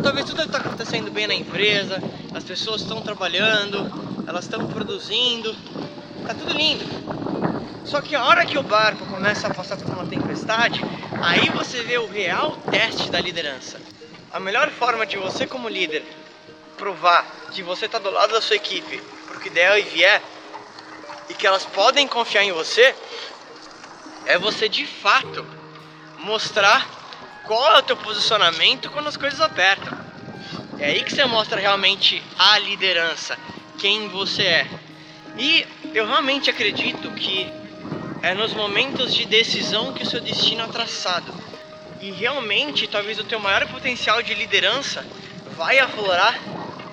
talvez tudo está acontecendo bem na empresa, as pessoas estão trabalhando, elas estão produzindo, tá tudo lindo. Só que a hora que o barco começa a passar por uma tempestade, aí você vê o real teste da liderança. A melhor forma de você como líder provar que você está do lado da sua equipe, porque der e vier, e que elas podem confiar em você, é você de fato mostrar qual é o teu posicionamento quando as coisas apertam. É aí que você mostra realmente a liderança, quem você é. E eu realmente acredito que é nos momentos de decisão que o seu destino é traçado. E realmente, talvez o teu maior potencial de liderança vai aflorar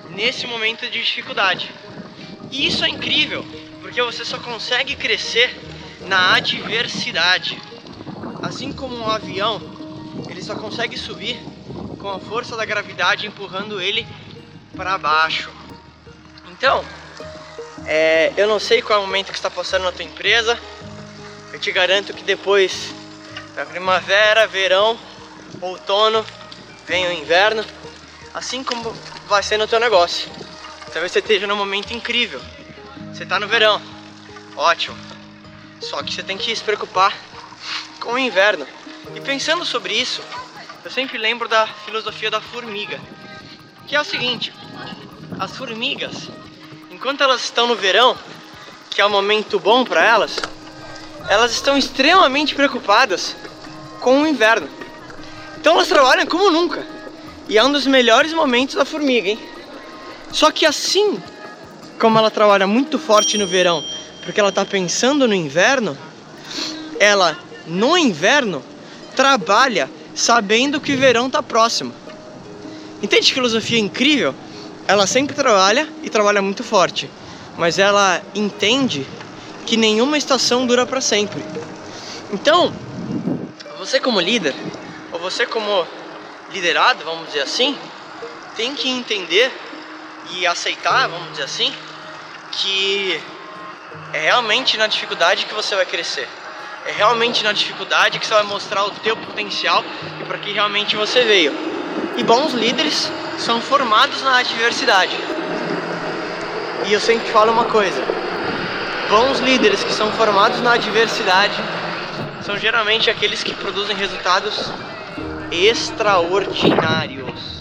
nesse momento de dificuldade. E isso é incrível, porque você só consegue crescer na adversidade. Assim como um avião, só consegue subir com a força da gravidade empurrando ele para baixo. Então, é, eu não sei qual é o momento que está passando na tua empresa. Eu te garanto que depois da primavera, verão, outono, vem o inverno, assim como vai ser no teu negócio. Talvez você esteja num momento incrível. Você está no verão, ótimo. Só que você tem que se preocupar com o inverno. E pensando sobre isso, eu sempre lembro da filosofia da formiga, que é o seguinte: as formigas, enquanto elas estão no verão, que é um momento bom para elas, elas estão extremamente preocupadas com o inverno. Então elas trabalham como nunca. E é um dos melhores momentos da formiga, hein? Só que assim como ela trabalha muito forte no verão, porque ela está pensando no inverno, ela no inverno trabalha sabendo que o verão está próximo. Entende que filosofia incrível? Ela sempre trabalha e trabalha muito forte, mas ela entende que nenhuma estação dura para sempre. Então, você como líder, ou você como liderado, vamos dizer assim, tem que entender e aceitar, vamos dizer assim, que é realmente na dificuldade que você vai crescer. É realmente na dificuldade que você vai mostrar o teu potencial e para que realmente você veio. E bons líderes são formados na adversidade. E eu sempre falo uma coisa: bons líderes que são formados na adversidade são geralmente aqueles que produzem resultados extraordinários.